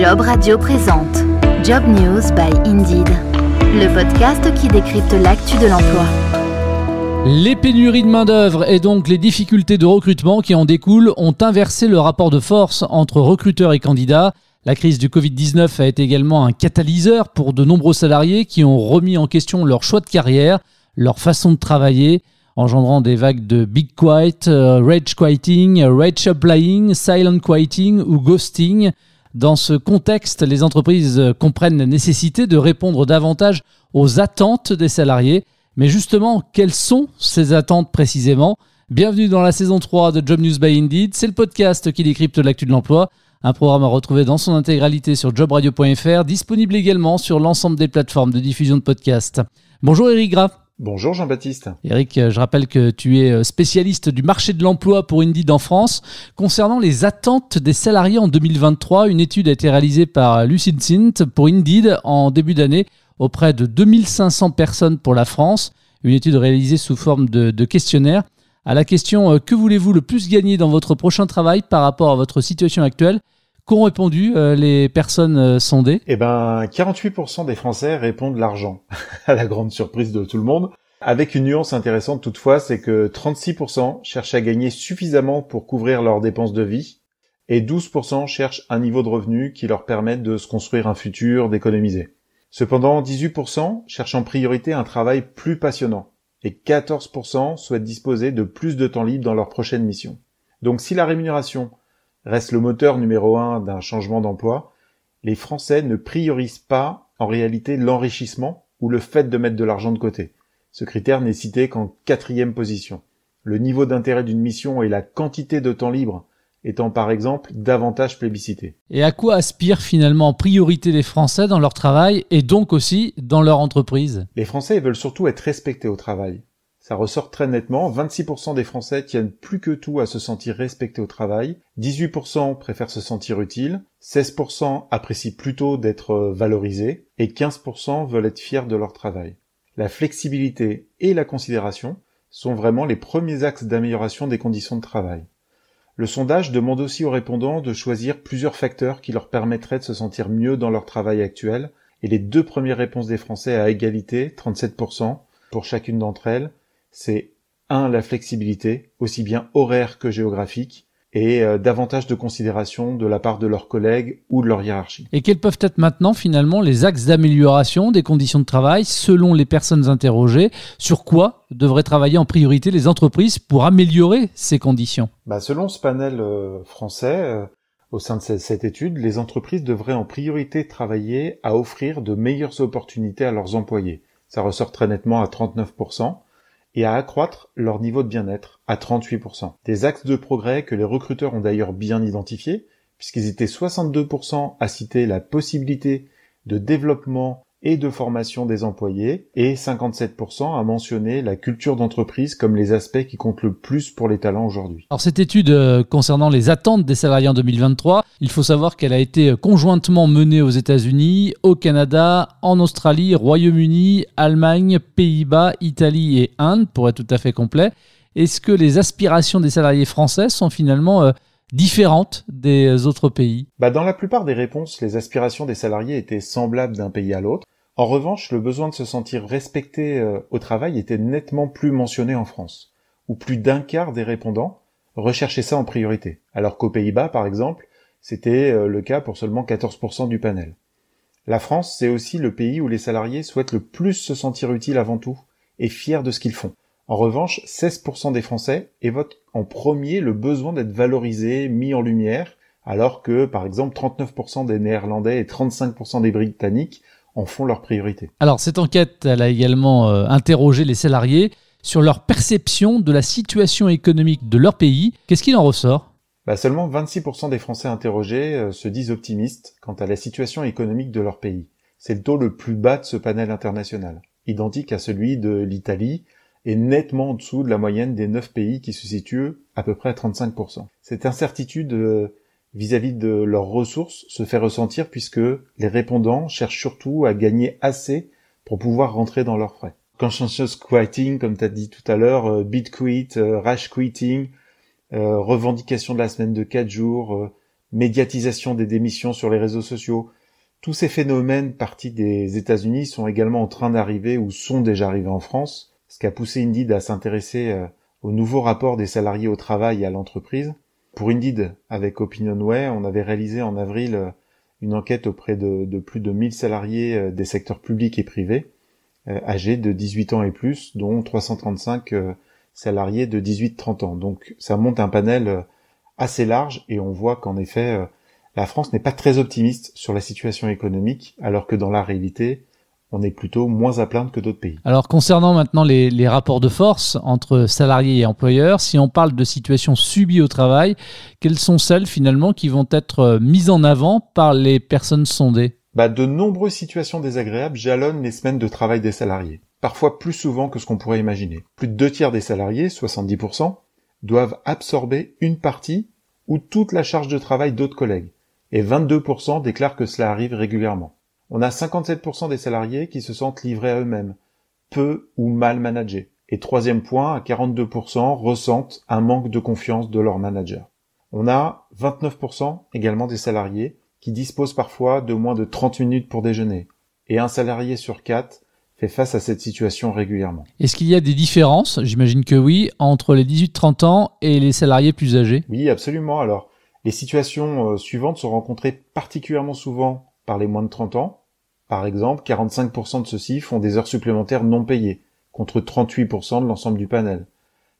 Job Radio présente Job News by Indeed, le podcast qui décrypte l'actu de l'emploi. Les pénuries de main-d'œuvre et donc les difficultés de recrutement qui en découlent ont inversé le rapport de force entre recruteurs et candidats. La crise du Covid-19 a été également un catalyseur pour de nombreux salariés qui ont remis en question leur choix de carrière, leur façon de travailler, engendrant des vagues de big quiet, euh, rage quieting, rage applying, silent quieting ou ghosting. Dans ce contexte, les entreprises comprennent la nécessité de répondre davantage aux attentes des salariés. Mais justement, quelles sont ces attentes précisément? Bienvenue dans la saison 3 de Job News by Indeed. C'est le podcast qui décrypte l'actu de l'emploi. Un programme à retrouver dans son intégralité sur jobradio.fr, disponible également sur l'ensemble des plateformes de diffusion de podcasts. Bonjour Eric Graff. Bonjour Jean-Baptiste. Eric, euh, je rappelle que tu es euh, spécialiste du marché de l'emploi pour Indeed en France. Concernant les attentes des salariés en 2023, une étude a été réalisée par Lucid Sint pour Indeed en début d'année auprès de 2500 personnes pour la France. Une étude réalisée sous forme de, de questionnaire. À la question euh, Que voulez-vous le plus gagner dans votre prochain travail par rapport à votre situation actuelle? Qu'ont répondu les personnes sondées? Eh ben, 48% des Français répondent l'argent, à la grande surprise de tout le monde. Avec une nuance intéressante toutefois, c'est que 36% cherchent à gagner suffisamment pour couvrir leurs dépenses de vie et 12% cherchent un niveau de revenu qui leur permette de se construire un futur, d'économiser. Cependant, 18% cherchent en priorité un travail plus passionnant et 14% souhaitent disposer de plus de temps libre dans leur prochaine mission. Donc si la rémunération reste le moteur numéro un d'un changement d'emploi, les Français ne priorisent pas en réalité l'enrichissement ou le fait de mettre de l'argent de côté. Ce critère n'est cité qu'en quatrième position. Le niveau d'intérêt d'une mission et la quantité de temps libre étant par exemple davantage plébiscité. Et à quoi aspirent finalement en priorité les Français dans leur travail et donc aussi dans leur entreprise? Les Français veulent surtout être respectés au travail. Ça ressort très nettement, 26% des Français tiennent plus que tout à se sentir respectés au travail, 18% préfèrent se sentir utiles, 16% apprécient plutôt d'être valorisés. Et 15% veulent être fiers de leur travail. La flexibilité et la considération sont vraiment les premiers axes d'amélioration des conditions de travail. Le sondage demande aussi aux répondants de choisir plusieurs facteurs qui leur permettraient de se sentir mieux dans leur travail actuel, et les deux premières réponses des Français à égalité, 37%, pour chacune d'entre elles, c'est 1. la flexibilité, aussi bien horaire que géographique, et euh, davantage de considération de la part de leurs collègues ou de leur hiérarchie. Et quels peuvent être maintenant finalement les axes d'amélioration des conditions de travail selon les personnes interrogées? Sur quoi devraient travailler en priorité les entreprises pour améliorer ces conditions? Bah, Selon ce panel euh, français, euh, au sein de cette étude, les entreprises devraient en priorité travailler à offrir de meilleures opportunités à leurs employés. Ça ressort très nettement à 39% et à accroître leur niveau de bien-être à 38%. Des axes de progrès que les recruteurs ont d'ailleurs bien identifiés, puisqu'ils étaient 62% à citer la possibilité de développement et de formation des employés, et 57% à mentionner la culture d'entreprise comme les aspects qui comptent le plus pour les talents aujourd'hui. Alors cette étude euh, concernant les attentes des salariés en 2023, il faut savoir qu'elle a été conjointement menée aux États-Unis, au Canada, en Australie, Royaume-Uni, Allemagne, Pays-Bas, Italie et Inde, pour être tout à fait complet. Est-ce que les aspirations des salariés français sont finalement euh, différentes des autres pays? Bah Dans la plupart des réponses, les aspirations des salariés étaient semblables d'un pays à l'autre. En revanche, le besoin de se sentir respecté euh, au travail était nettement plus mentionné en France, où plus d'un quart des répondants recherchaient ça en priorité, alors qu'aux Pays-Bas, par exemple, c'était euh, le cas pour seulement 14% du panel. La France, c'est aussi le pays où les salariés souhaitent le plus se sentir utiles avant tout et fiers de ce qu'ils font. En revanche, 16% des Français évoquent en premier le besoin d'être valorisés, mis en lumière, alors que, par exemple, 39% des Néerlandais et 35% des Britanniques en font leur priorité. Alors, cette enquête, elle a également euh, interrogé les salariés sur leur perception de la situation économique de leur pays. Qu'est-ce qu'il en ressort? Bah, Seulement 26% des Français interrogés euh, se disent optimistes quant à la situation économique de leur pays. C'est le taux le plus bas de ce panel international, identique à celui de l'Italie, est nettement en dessous de la moyenne des neuf pays qui se situent à peu près à 35%. Cette incertitude euh, vis-à-vis de leurs ressources se fait ressentir puisque les répondants cherchent surtout à gagner assez pour pouvoir rentrer dans leurs frais. Conscientious quitting, comme tu as dit tout à l'heure, euh, bid quit, euh, rash quitting, revendication de la semaine de 4 jours, médiatisation des démissions sur les réseaux sociaux. Tous ces phénomènes partis des États-Unis sont également en train d'arriver ou sont déjà arrivés en France, ce qui a poussé Indeed à s'intéresser euh, au nouveau rapport des salariés au travail et à l'entreprise. Pour Indeed, avec OpinionWay, on avait réalisé en avril euh, une enquête auprès de, plus de 1000 salariés euh, des secteurs publics et privés, âgés de 18 ans et plus, dont 335 salariés de 18-30 ans. Donc ça monte un panel assez large et on voit qu'en effet, euh, la France n'est pas très optimiste sur la situation économique, alors que dans la réalité, on est plutôt moins à plaindre que d'autres pays. Alors concernant maintenant les, rapports de force entre salariés et employeurs, si on parle de situations subies au travail, quelles sont celles finalement qui vont être euh, mises en avant par les personnes sondées? Bah, De nombreuses situations désagréables jalonnent les semaines de travail des salariés, parfois plus souvent que ce qu'on pourrait imaginer. Plus de deux tiers des salariés, 70%, doivent absorber une partie ou toute la charge de travail d'autres collègues, et 22% déclarent que cela arrive régulièrement. On a 57% des salariés qui se sentent livrés à eux-mêmes, peu ou mal managés. Et troisième point, à 42% ressentent un manque de confiance de leur manager. On a 29% également des salariés qui disposent parfois de moins de 30 minutes pour déjeuner. Et un salarié sur quatre fait face à cette situation régulièrement. Est-ce qu'il y a des différences, j'imagine que oui, entre les 18-30 ans et les salariés plus âgés Oui, absolument. Alors, les situations euh, suivantes sont rencontrées particulièrement souvent par les moins de 30 ans. Par exemple, 45% de ceux-ci font des heures supplémentaires non payées, contre 38% de l'ensemble du panel.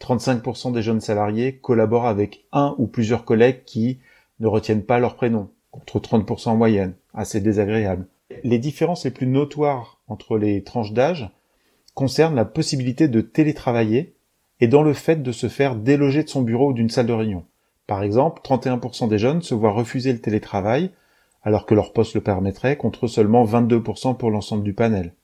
35% des jeunes salariés collaborent avec un ou plusieurs collègues qui ne retiennent pas leur prénom, contre 30% en moyenne, assez désagréable. Les différences les plus notoires entre les tranches d'âge concernent la possibilité de télétravailler et dans le fait de se faire déloger de son bureau ou d'une salle de réunion. Par exemple, 31% des jeunes se voient refuser le télétravail alors que leur poste le permettrait contre seulement 22% pour l'ensemble du panel.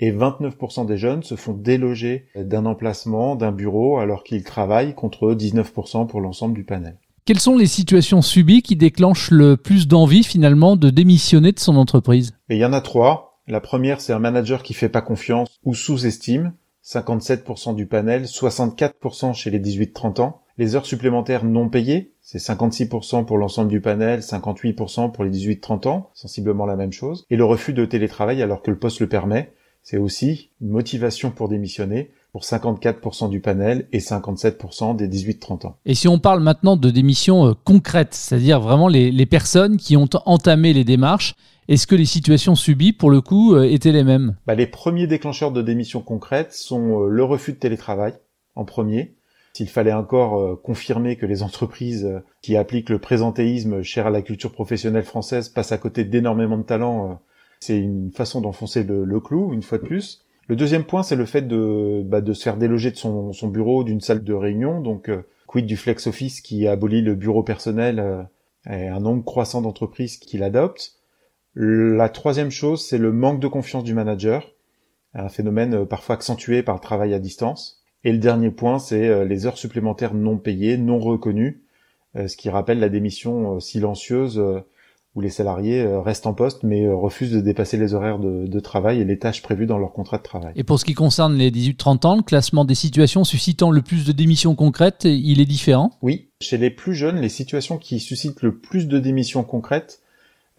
Et 29% des jeunes se font déloger d'un emplacement, d'un bureau alors qu'ils travaillent contre 19% pour l'ensemble du panel. Quelles sont les situations subies qui déclenchent le plus d'envie finalement de démissionner de son entreprise? Il y en a trois. La première, c'est un manager qui fait pas confiance ou sous-estime. 57% du panel, 64% chez les 18-30 ans. Les heures supplémentaires non payées, c'est 56% pour l'ensemble du panel, 58% pour les 18-30 ans, sensiblement la même chose. Et le refus de télétravail alors que le poste le permet, c'est aussi une motivation pour démissionner pour 54% du panel et 57% des 18-30 ans. Et si on parle maintenant de démissions euh, concrètes, c'est-à-dire vraiment les, personnes qui ont entamé les démarches, est-ce que les situations subies, pour le coup, euh, étaient les mêmes? Bah, Les premiers déclencheurs de démissions concrètes sont euh, le refus de télétravail, en premier. S'il fallait encore confirmer que les entreprises qui appliquent le présentéisme cher à la culture professionnelle française passent à côté d'énormément de talents, c'est une façon d'enfoncer le clou, une fois de plus. Le deuxième point, c'est le fait de, bah, de se faire déloger de son, bureau, d'une salle de réunion. Donc, euh, quid du flex office qui abolit le bureau personnel euh, et un nombre croissant d'entreprises qui l'adoptent? La troisième chose, c'est le manque de confiance du manager, un phénomène euh, parfois accentué par le travail à distance. Et le dernier point, c'est les heures supplémentaires non payées, non reconnues, ce qui rappelle la démission silencieuse où les salariés euh, restent en poste mais euh, refusent de dépasser les horaires de, travail et les tâches prévues dans leur contrat de travail. Et pour ce qui concerne les 18-30 ans, le classement des situations suscitant le plus de démissions concrètes, il est différent? Oui, chez les plus jeunes, les situations qui suscitent le plus de démissions concrètes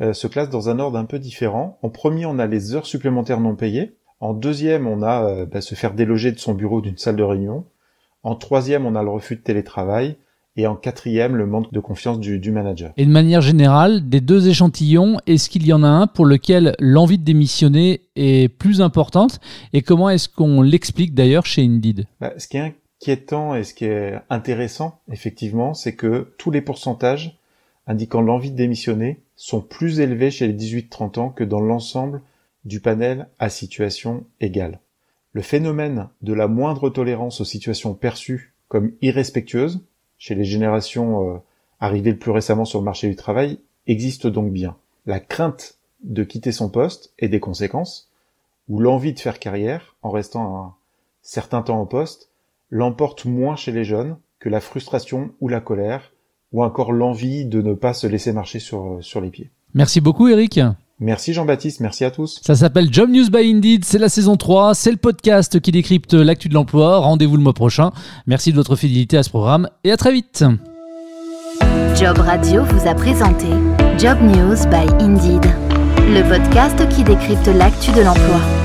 euh, se classent dans un ordre un peu différent. En premier, on a les heures supplémentaires non payées. En deuxième, on a bah, se faire déloger de son bureau d'une salle de réunion. En troisième, on a le refus de télétravail. Et en quatrième, le manque de confiance du, manager. Et de manière générale, des deux échantillons, est-ce qu'il y en a un pour lequel l'envie de démissionner est plus importante Et comment est-ce qu'on l'explique d'ailleurs chez Indeed? Bah, Ce qui est inquiétant et ce qui est intéressant, effectivement, c'est que tous les pourcentages indiquant l'envie de démissionner sont plus élevés chez les 18-30 ans que dans l'ensemble du panel à situation égale. Le phénomène de la moindre tolérance aux situations perçues comme irrespectueuses chez les générations euh, arrivées le plus récemment sur le marché du travail existe donc bien. La crainte de quitter son poste et des conséquences, ou l'envie de faire carrière en restant un certain temps en poste, l'emporte moins chez les jeunes que la frustration ou la colère, ou encore l'envie de ne pas se laisser marcher sur, euh, sur les pieds. Merci beaucoup Eric. Merci Jean-Baptiste, merci à tous. Ça s'appelle Job News by Indeed, c'est la saison 3, c'est le podcast qui décrypte l'actu de l'emploi. Rendez-vous le mois prochain. Merci de votre fidélité à ce programme et à très vite. Job Radio vous a présenté Job News by Indeed, le podcast qui décrypte l'actu de l'emploi.